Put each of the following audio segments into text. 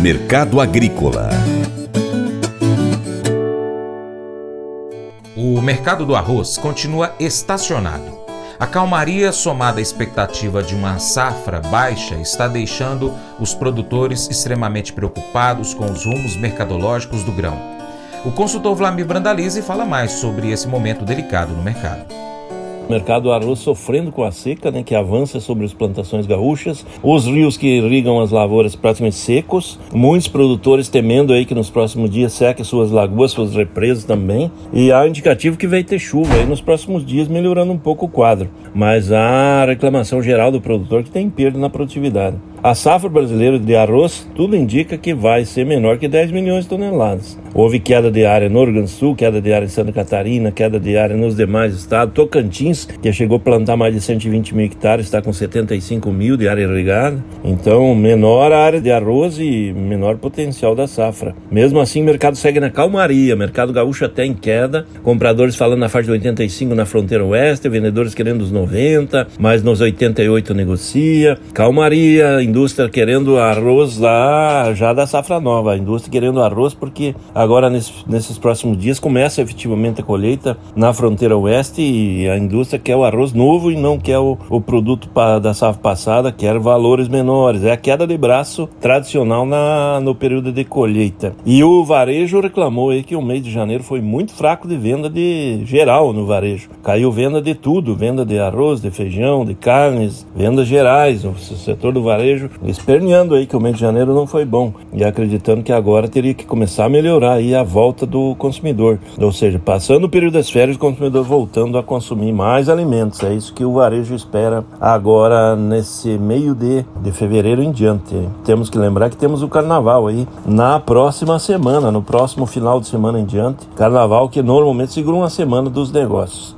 Mercado Agrícola O mercado do arroz continua estacionado. A calmaria, somada à expectativa de uma safra baixa, está deixando os produtores extremamente preocupados com os rumos mercadológicos do grão. O consultor Vlamir Brandalize fala mais sobre esse momento delicado no mercado. Mercado do arroz sofrendo com a seca, né, que avança sobre as plantações gaúchas, os rios que irrigam as lavouras praticamente secos, muitos produtores temendo aí que nos próximos dias seque suas lagoas, suas represas também, e há indicativo que vai ter chuva aí nos próximos dias, melhorando um pouco o quadro. Mas há reclamação geral do produtor que tem perda na produtividade. A safra brasileira de arroz, tudo indica que vai ser menor que 10 milhões de toneladas. Houve queda de área no Rio Grande do Sul, queda de área em Santa Catarina, queda de área nos demais estados. Tocantins, que chegou a plantar mais de 120 mil hectares, está com 75 mil de área irrigada. Então, menor área de arroz e menor potencial da safra. Mesmo assim, o mercado segue na calmaria. Mercado gaúcho até em queda. Compradores falando na faixa de 85 na fronteira oeste, vendedores querendo os 90, mas nos 88 negocia. Calmaria, indústria querendo arroz lá já da safra nova, a indústria querendo arroz porque agora nesse, nesses próximos dias começa efetivamente a colheita na fronteira oeste e a indústria quer o arroz novo e não quer o, o produto pa, da safra passada, quer valores menores. É a queda de braço tradicional na, no período de colheita. E o varejo reclamou aí que o mês de janeiro foi muito fraco de venda de geral no varejo. Caiu venda de tudo, venda de arroz, de feijão, de carnes, vendas gerais. O setor do varejo esperneando aí que o mês de janeiro não foi bom e acreditando que agora teria que começar a melhorar aí a volta do consumidor. Ou seja, passando o período das férias, o consumidor voltando a consumir mais alimentos. É isso que o varejo espera agora nesse meio de, de fevereiro em diante. Temos que lembrar que temos o carnaval aí na próxima semana, no próximo final de semana em diante. Carnaval que normalmente segura uma semana dos negócios.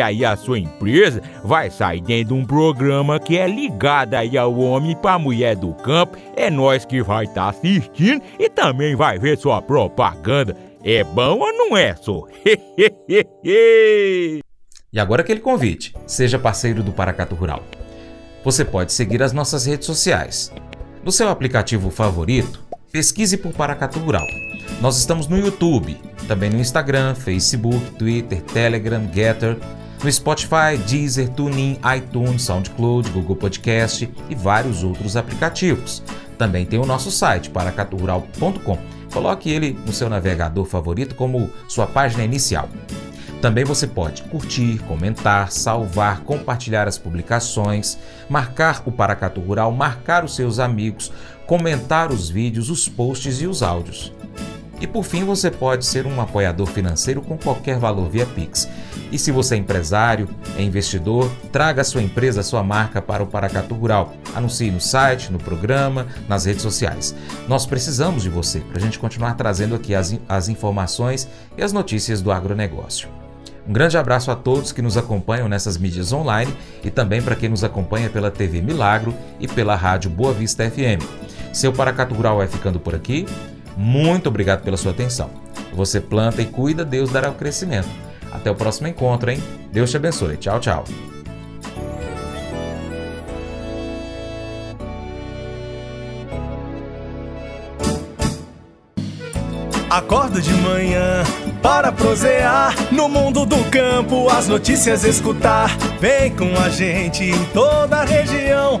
aí a sua empresa vai sair dentro de um programa que é ligado aí ao homem para mulher do campo. É nós que vai estar tá assistindo e também vai ver sua propaganda. É bom ou não é, só? e agora aquele convite. Seja parceiro do Paracato Rural. Você pode seguir as nossas redes sociais. No seu aplicativo favorito, pesquise por Paracatu Rural. Nós estamos no YouTube, também no Instagram, Facebook, Twitter, Telegram, Getter no Spotify, Deezer, TuneIn, iTunes, SoundCloud, Google Podcast e vários outros aplicativos. Também tem o nosso site, paracaturural.com. Coloque ele no seu navegador favorito como sua página inicial. Também você pode curtir, comentar, salvar, compartilhar as publicações, marcar o Paracatu Rural, marcar os seus amigos, comentar os vídeos, os posts e os áudios. E por fim, você pode ser um apoiador financeiro com qualquer valor via Pix. E se você é empresário, é investidor, traga a sua empresa, a sua marca para o Paracatu Rural. Anuncie no site, no programa, nas redes sociais. Nós precisamos de você para a gente continuar trazendo aqui as, as informações e as notícias do agronegócio. Um grande abraço a todos que nos acompanham nessas mídias online e também para quem nos acompanha pela TV Milagro e pela rádio Boa Vista FM. Seu Paracatu Rural vai ficando por aqui. Muito obrigado pela sua atenção. Você planta e cuida, Deus dará o crescimento. Até o próximo encontro, hein? Deus te abençoe. Tchau, tchau. Acordo de manhã para prosear no mundo do campo, as notícias escutar. Vem com a gente em toda a região